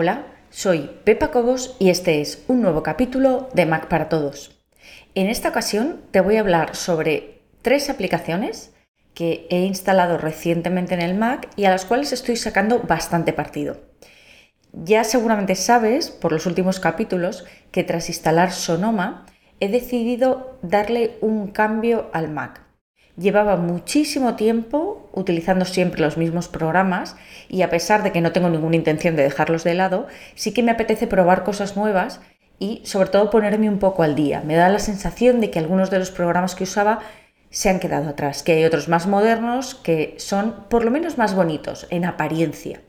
Hola, soy Pepa Cobos y este es un nuevo capítulo de Mac para Todos. En esta ocasión te voy a hablar sobre tres aplicaciones que he instalado recientemente en el Mac y a las cuales estoy sacando bastante partido. Ya seguramente sabes, por los últimos capítulos, que tras instalar Sonoma he decidido darle un cambio al Mac. Llevaba muchísimo tiempo utilizando siempre los mismos programas y a pesar de que no tengo ninguna intención de dejarlos de lado, sí que me apetece probar cosas nuevas y sobre todo ponerme un poco al día. Me da la sensación de que algunos de los programas que usaba se han quedado atrás, que hay otros más modernos que son por lo menos más bonitos en apariencia.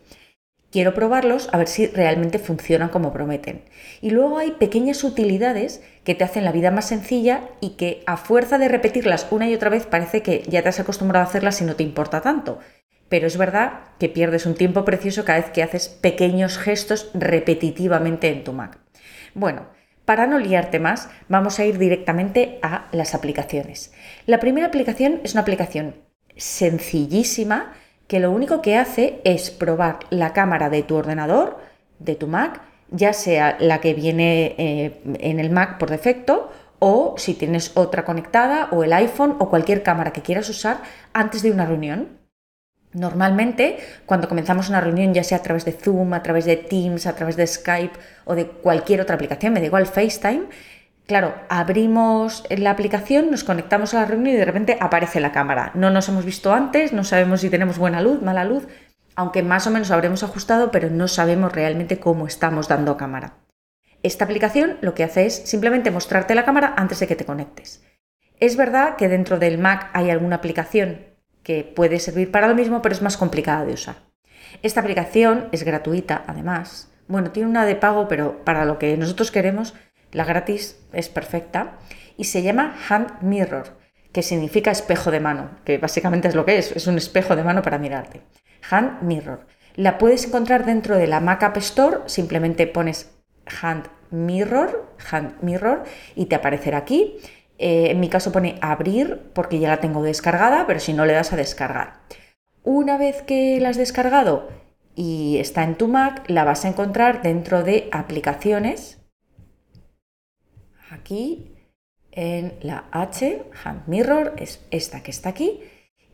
Quiero probarlos a ver si realmente funcionan como prometen. Y luego hay pequeñas utilidades que te hacen la vida más sencilla y que a fuerza de repetirlas una y otra vez parece que ya te has acostumbrado a hacerlas y no te importa tanto. Pero es verdad que pierdes un tiempo precioso cada vez que haces pequeños gestos repetitivamente en tu Mac. Bueno, para no liarte más, vamos a ir directamente a las aplicaciones. La primera aplicación es una aplicación sencillísima que lo único que hace es probar la cámara de tu ordenador, de tu Mac, ya sea la que viene eh, en el Mac por defecto o si tienes otra conectada o el iPhone o cualquier cámara que quieras usar antes de una reunión. Normalmente, cuando comenzamos una reunión, ya sea a través de Zoom, a través de Teams, a través de Skype o de cualquier otra aplicación, me da igual FaceTime, Claro, abrimos la aplicación, nos conectamos a la reunión y de repente aparece la cámara. No nos hemos visto antes, no sabemos si tenemos buena luz, mala luz, aunque más o menos habremos ajustado, pero no sabemos realmente cómo estamos dando cámara. Esta aplicación lo que hace es simplemente mostrarte la cámara antes de que te conectes. Es verdad que dentro del Mac hay alguna aplicación que puede servir para lo mismo, pero es más complicada de usar. Esta aplicación es gratuita, además. Bueno, tiene una de pago, pero para lo que nosotros queremos la gratis es perfecta y se llama Hand Mirror, que significa espejo de mano, que básicamente es lo que es, es un espejo de mano para mirarte. Hand Mirror. La puedes encontrar dentro de la Mac App Store, simplemente pones Hand Mirror, Hand Mirror y te aparecerá aquí. Eh, en mi caso pone abrir porque ya la tengo descargada, pero si no le das a descargar. Una vez que la has descargado y está en tu Mac, la vas a encontrar dentro de aplicaciones aquí en la H, Hand Mirror, es esta que está aquí,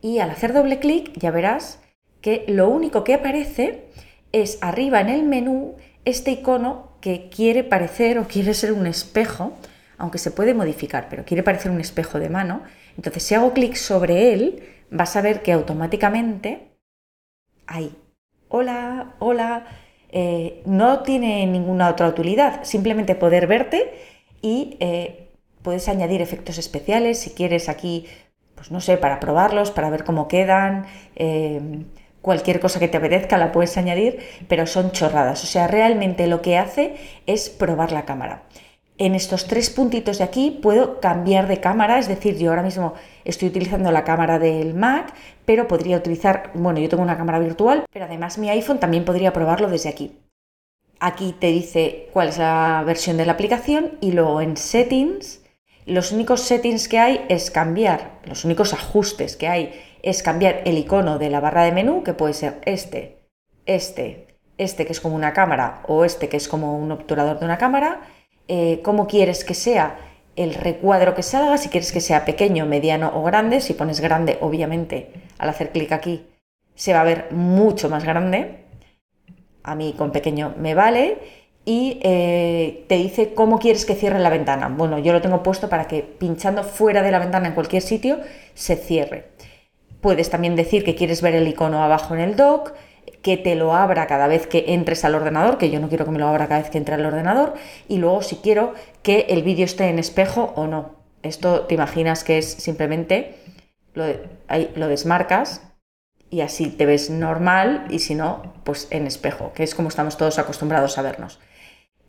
y al hacer doble clic ya verás que lo único que aparece es arriba en el menú este icono que quiere parecer o quiere ser un espejo, aunque se puede modificar, pero quiere parecer un espejo de mano. Entonces, si hago clic sobre él, vas a ver que automáticamente, ahí, hola, hola, eh, no tiene ninguna otra utilidad, simplemente poder verte y eh, puedes añadir efectos especiales si quieres aquí, pues no sé, para probarlos, para ver cómo quedan. Eh, cualquier cosa que te apetezca la puedes añadir, pero son chorradas. O sea, realmente lo que hace es probar la cámara. En estos tres puntitos de aquí puedo cambiar de cámara, es decir, yo ahora mismo estoy utilizando la cámara del Mac, pero podría utilizar, bueno, yo tengo una cámara virtual, pero además mi iPhone también podría probarlo desde aquí. Aquí te dice cuál es la versión de la aplicación y luego en settings, los únicos settings que hay es cambiar, los únicos ajustes que hay es cambiar el icono de la barra de menú, que puede ser este, este, este que es como una cámara o este que es como un obturador de una cámara, eh, cómo quieres que sea el recuadro que salga, si quieres que sea pequeño, mediano o grande, si pones grande, obviamente, al hacer clic aquí, se va a ver mucho más grande, a mí con pequeño me vale y eh, te dice cómo quieres que cierre la ventana. Bueno, yo lo tengo puesto para que pinchando fuera de la ventana en cualquier sitio se cierre. Puedes también decir que quieres ver el icono abajo en el dock, que te lo abra cada vez que entres al ordenador, que yo no quiero que me lo abra cada vez que entre al ordenador, y luego si quiero que el vídeo esté en espejo o no. Esto te imaginas que es simplemente lo, ahí, lo desmarcas y así te ves normal y si no, pues en espejo, que es como estamos todos acostumbrados a vernos.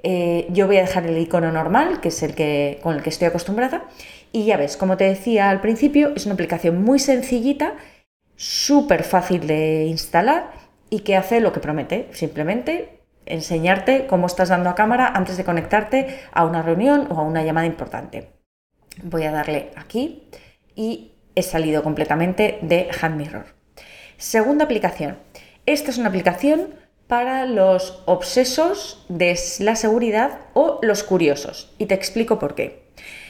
Eh, yo voy a dejar el icono normal, que es el que, con el que estoy acostumbrada, y ya ves, como te decía al principio, es una aplicación muy sencillita, súper fácil de instalar y que hace lo que promete, simplemente enseñarte cómo estás dando a cámara antes de conectarte a una reunión o a una llamada importante. Voy a darle aquí y he salido completamente de Hand Mirror. Segunda aplicación. Esta es una aplicación para los obsesos de la seguridad o los curiosos. Y te explico por qué.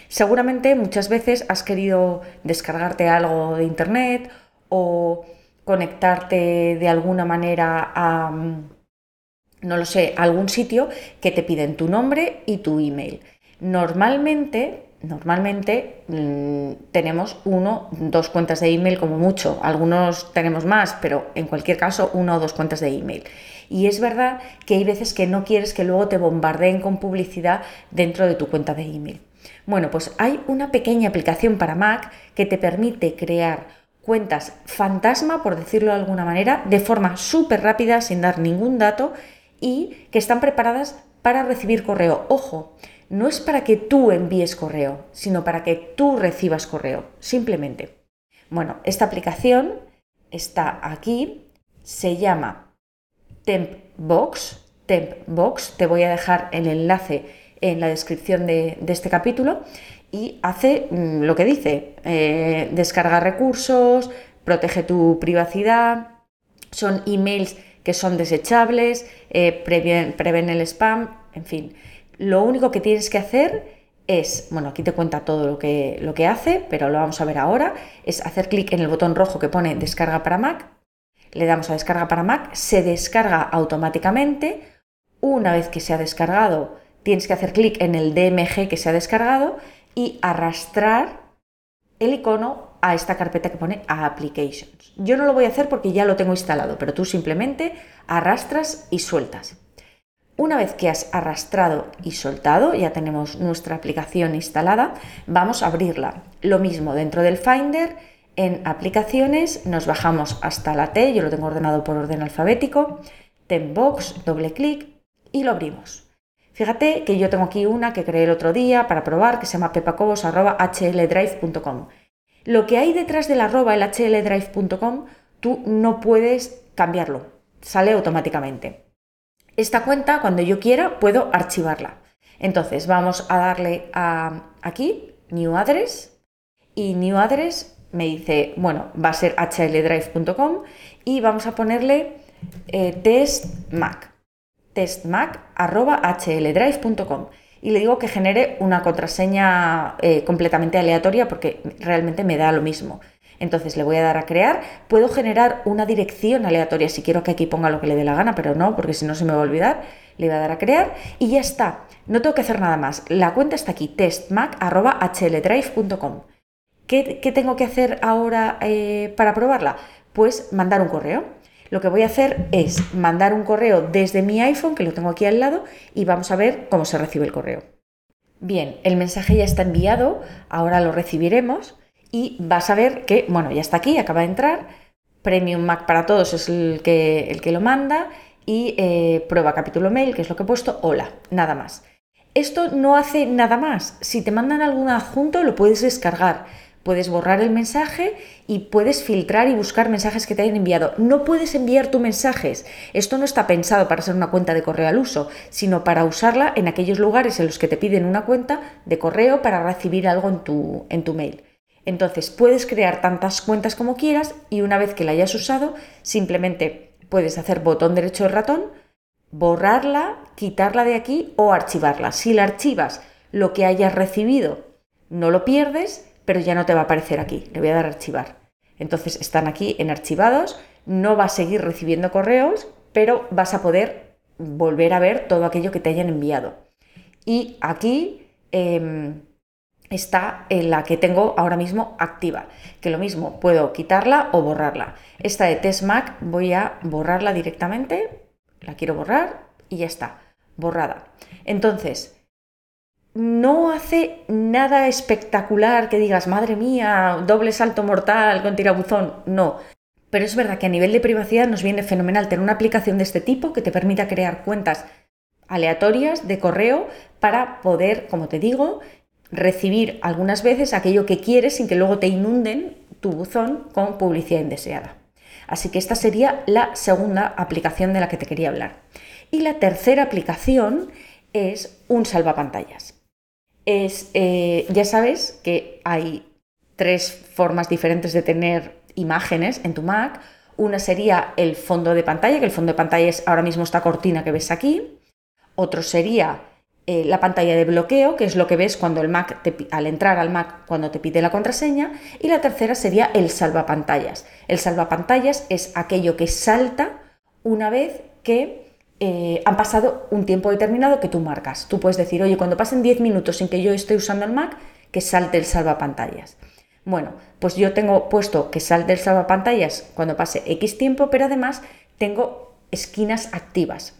Seguramente muchas veces has querido descargarte algo de internet o conectarte de alguna manera a, no lo sé, algún sitio que te piden tu nombre y tu email. Normalmente normalmente mm, tenemos uno, dos cuentas de email como mucho. Algunos tenemos más, pero en cualquier caso, una o dos cuentas de email. Y es verdad que hay veces que no quieres que luego te bombardeen con publicidad dentro de tu cuenta de email. Bueno, pues hay una pequeña aplicación para Mac que te permite crear cuentas fantasma, por decirlo de alguna manera, de forma súper rápida, sin dar ningún dato, y que están preparadas para recibir correo. Ojo, no es para que tú envíes correo, sino para que tú recibas correo, simplemente. Bueno, esta aplicación está aquí, se llama Tempbox. Tempbox, te voy a dejar el enlace en la descripción de, este capítulo y hace mm, lo que dice, eh, descarga recursos, protege tu privacidad, son emails que son desechables, eh, prevén el spam, en fin. Lo único que tienes que hacer es, bueno, aquí te cuenta todo lo que, lo que hace, pero lo vamos a ver ahora, es hacer clic en el botón rojo que pone descarga para Mac, le damos a descarga para Mac, se descarga automáticamente, una vez que se ha descargado tienes que hacer clic en el DMG que se ha descargado y arrastrar el icono a esta carpeta que pone Applications. Yo no lo voy a hacer porque ya lo tengo instalado, pero tú simplemente arrastras y sueltas. Una vez que has arrastrado y soltado, ya tenemos nuestra aplicación instalada, vamos a abrirla. Lo mismo dentro del Finder, en aplicaciones nos bajamos hasta la T, yo lo tengo ordenado por orden alfabético, Box, doble clic y lo abrimos. Fíjate que yo tengo aquí una que creé el otro día para probar que se llama pepacobos.hldrive.com. Lo que hay detrás del arroba, el hldrive.com, tú no puedes cambiarlo, sale automáticamente. Esta cuenta, cuando yo quiera, puedo archivarla. Entonces vamos a darle aquí, New Address, y New Address me dice, bueno, va a ser hldrive.com y vamos a ponerle eh, testmac, testmac.hldrive.com y le digo que genere una contraseña eh, completamente aleatoria porque realmente me da lo mismo. Entonces le voy a dar a crear. Puedo generar una dirección aleatoria si quiero que aquí ponga lo que le dé la gana, pero no, porque si no se me va a olvidar. Le voy a dar a crear y ya está. No tengo que hacer nada más. La cuenta está aquí, testmac.hldrive.com. ¿Qué, ¿Qué, tengo que hacer ahora eh, para probarla? Pues mandar un correo. Lo que voy a hacer es mandar un correo desde mi iPhone, que lo tengo aquí al lado, y vamos a ver cómo se recibe el correo. Bien, el mensaje ya está enviado, ahora lo recibiremos y vas a ver que, bueno, ya está aquí, acaba de entrar. Premium Mac para todos es el que, el que lo manda y eh, prueba capítulo mail, que es lo que he puesto, hola, nada más. Esto no hace nada más. Si te mandan algún adjunto, lo puedes descargar. Puedes borrar el mensaje y puedes filtrar y buscar mensajes que te hayan enviado. No puedes enviar tus mensajes. Esto no está pensado para ser una cuenta de correo al uso, sino para usarla en aquellos lugares en los que te piden una cuenta de correo para recibir algo en tu, en tu mail. Entonces puedes crear tantas cuentas como quieras y una vez que la hayas usado, simplemente puedes hacer botón derecho del ratón, borrarla, quitarla de aquí o archivarla. Si la archivas, lo que hayas recibido no lo pierdes, pero ya no te va a aparecer aquí. Le voy a dar a archivar. Entonces están aquí en archivados, no vas a seguir recibiendo correos, pero vas a poder volver a ver todo aquello que te hayan enviado. Y aquí em, está en la que tengo ahora mismo activa, que lo mismo puedo quitarla o borrarla. Esta de Test Mac voy a borrarla directamente, la quiero borrar y ya está, borrada. Entonces, no hace nada espectacular que digas, madre mía, doble salto mortal con tirabuzón, no. Pero es verdad que a nivel de privacidad nos viene fenomenal tener una aplicación de este tipo que te permita crear cuentas aleatorias de correo para poder, como te digo, recibir algunas veces aquello que quieres sin que luego te inunden tu buzón con publicidad indeseada. Así que esta sería la segunda aplicación de la que te quería hablar. Y la tercera aplicación es un salvapantallas. Es, eh, ya sabes que hay tres formas diferentes de tener imágenes en tu Mac. Una sería el fondo de pantalla, que el fondo de pantalla es ahora mismo esta cortina que ves aquí. Otro sería eh, la pantalla de bloqueo, que es lo que ves cuando el Mac al entrar al Mac cuando te pide la contraseña. Y la tercera sería el salvapantallas. El salvapantallas es aquello que salta una vez que eh, han pasado un tiempo determinado que tú marcas. Tú puedes decir, oye, cuando pasen 10 minutos sin que yo esté usando el Mac, que salte el salvapantallas. Bueno, pues yo tengo puesto que salte el salvapantallas cuando pase X tiempo, pero además tengo esquinas activas.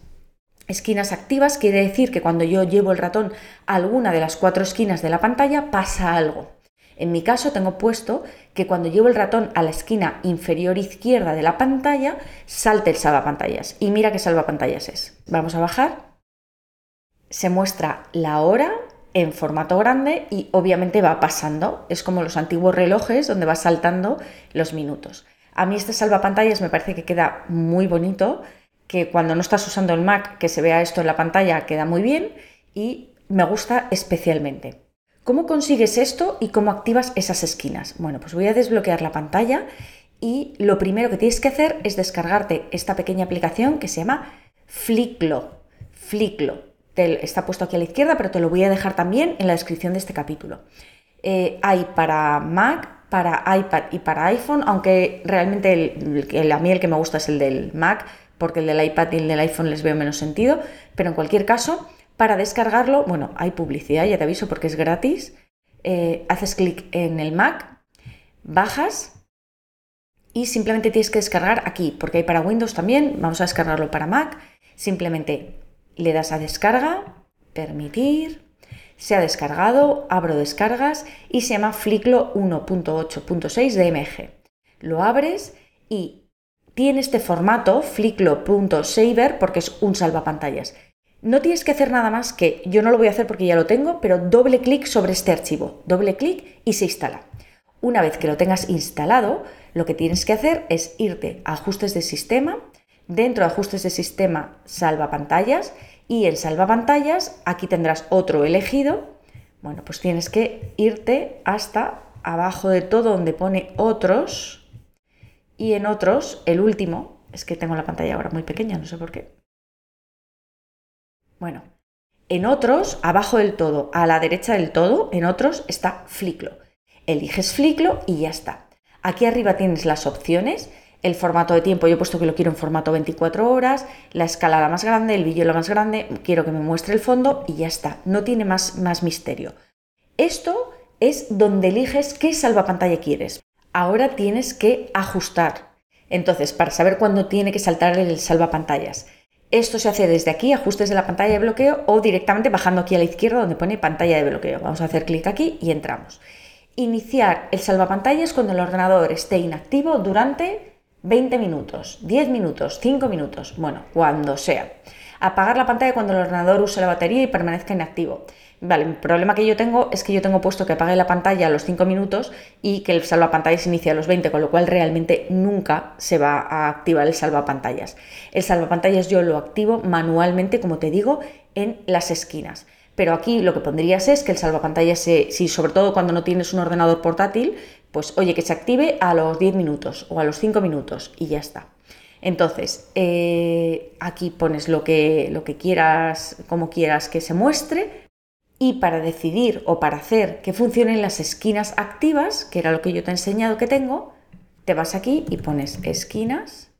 Esquinas activas quiere decir que cuando yo llevo el ratón a alguna de las cuatro esquinas de la pantalla pasa algo. En mi caso tengo puesto que cuando llevo el ratón a la esquina inferior izquierda de la pantalla salte el salvapantallas. Y mira qué salvapantallas es. Vamos a bajar. Se muestra la hora, en formato grande y obviamente va pasando. Es como los antiguos relojes donde va saltando los minutos. A mí este salvapantallas me parece que queda muy bonito, que cuando no estás usando el Mac, que se vea esto en la pantalla, queda muy bien y me gusta especialmente. ¿Cómo consigues esto y cómo activas esas esquinas? Bueno, pues voy a desbloquear la pantalla y lo primero que tienes que hacer es descargarte esta pequeña aplicación que se llama Flicklo. Flicklo está puesto aquí a la izquierda, pero te lo voy a dejar también en la descripción de este capítulo. Eh, hay para Mac, para iPad y para iPhone, aunque realmente a mí el que me gusta es el del Mac, porque el del iPad y el del iPhone les veo menos sentido, pero en cualquier caso, para descargarlo, bueno, hay publicidad, ya te aviso porque es gratis, eh, haces clic en el Mac, bajas y simplemente tienes que descargar aquí, porque hay para Windows también, vamos a descargarlo para Mac, simplemente le das a descarga, permitir, se ha descargado, abro descargas y se llama Flicklo 1.8.6 DMG. Lo abres y tiene este formato flicklo.saver porque es un salvapantallas. No tienes que hacer nada más que, yo no lo voy a hacer porque ya lo tengo, pero doble clic sobre este archivo, doble clic y se instala. Una vez que lo tengas instalado, lo que tienes que hacer es irte a ajustes de sistema, Dentro de ajustes de sistema, salva pantallas y en salva pantallas aquí tendrás otro elegido. Bueno, pues tienes que irte hasta abajo de todo donde pone otros y en otros, el último, es que tengo la pantalla ahora muy pequeña, no sé por qué. Bueno, en otros, abajo del todo, a la derecha del todo, en otros está Flicklo. Eliges Flicklo y ya está. Aquí arriba tienes las opciones el formato de tiempo, yo he puesto que lo quiero en formato 24 horas, la escala la más grande, el la más grande, quiero que me muestre el fondo y ya está, no tiene más, más misterio. Esto es donde eliges qué salvapantalla quieres. Ahora tienes que ajustar. Entonces, para saber cuándo tiene que saltar el salvapantallas. Esto se hace desde aquí, ajustes de la pantalla de bloqueo, o directamente bajando aquí a la izquierda donde pone pantalla de bloqueo. Vamos a hacer clic aquí y entramos. Iniciar el salvapantallas cuando el ordenador esté inactivo durante 20 minutos, 10 minutos, 5 minutos, bueno, cuando sea. Apagar la pantalla cuando el ordenador use la batería y permanezca inactivo. Vale, el problema que yo tengo es que yo tengo puesto que apague la pantalla a los 5 minutos y que el salvapantallas se inicie a los 20, con lo cual realmente nunca se va a activar el salvapantallas. El salvapantallas yo lo activo manualmente, como te digo, en las esquinas. Pero aquí lo que pondrías es que el salvapantallas, se, si sobre todo cuando no tienes un ordenador portátil, pues oye, que se active a los 10 minutos o a los 5 minutos y ya está. Entonces, eh, aquí pones lo que, lo que quieras, como quieras que se muestre. Y para decidir o para hacer que funcionen las esquinas activas, que era lo que yo te he enseñado que tengo, te vas aquí y pones esquinas.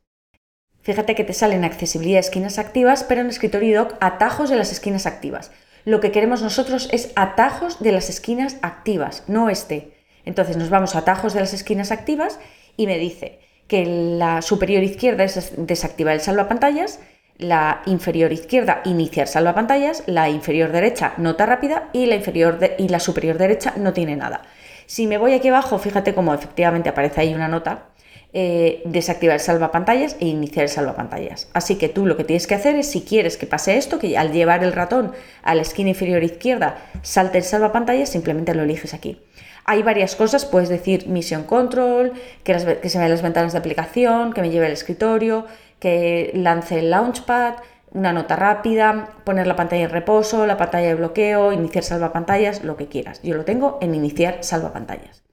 Fíjate que te salen accesibilidad esquinas activas, pero en escritorio doc atajos de las esquinas activas. Lo que queremos nosotros es atajos de las esquinas activas, no este. Entonces nos vamos a atajos de las esquinas activas y me dice que la superior izquierda es desactivar el salvapantallas, la inferior izquierda iniciar salvapantallas, la inferior derecha nota rápida y la, inferior y la superior derecha no tiene nada. Si me voy aquí abajo, fíjate cómo efectivamente aparece ahí una nota, eh, desactivar el salvapantallas e iniciar el salvapantallas. Así que tú lo que tienes que hacer es, si quieres que pase esto, que al llevar el ratón a la esquina inferior izquierda salte el salvapantallas, simplemente lo eliges aquí. Hay varias cosas, puedes decir Mission Control, que, se vean las ventanas de aplicación, que me lleve al escritorio, que lance el Launchpad, una nota rápida, poner la pantalla en reposo, la pantalla de bloqueo, iniciar salvapantallas, lo que quieras. Yo lo tengo en iniciar salvapantallas.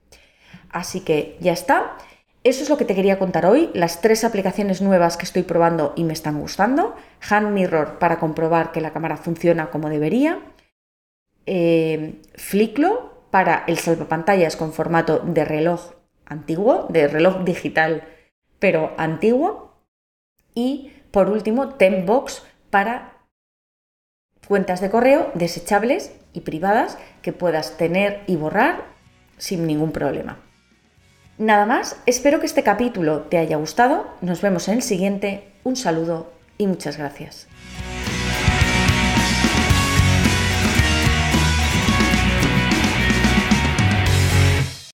Así que ya está. Eso es lo que te quería contar hoy, las tres aplicaciones nuevas que estoy probando y me están gustando. Hand Mirror para comprobar que la cámara funciona como debería. Eh, Flicklo para el salvapantallas con formato de reloj antiguo, de reloj digital, pero antiguo. Y por último, Tembox para cuentas de correo desechables y privadas que puedas tener y borrar sin ningún problema. Nada más, espero que este capítulo te haya gustado, nos vemos en el siguiente, un saludo y muchas gracias.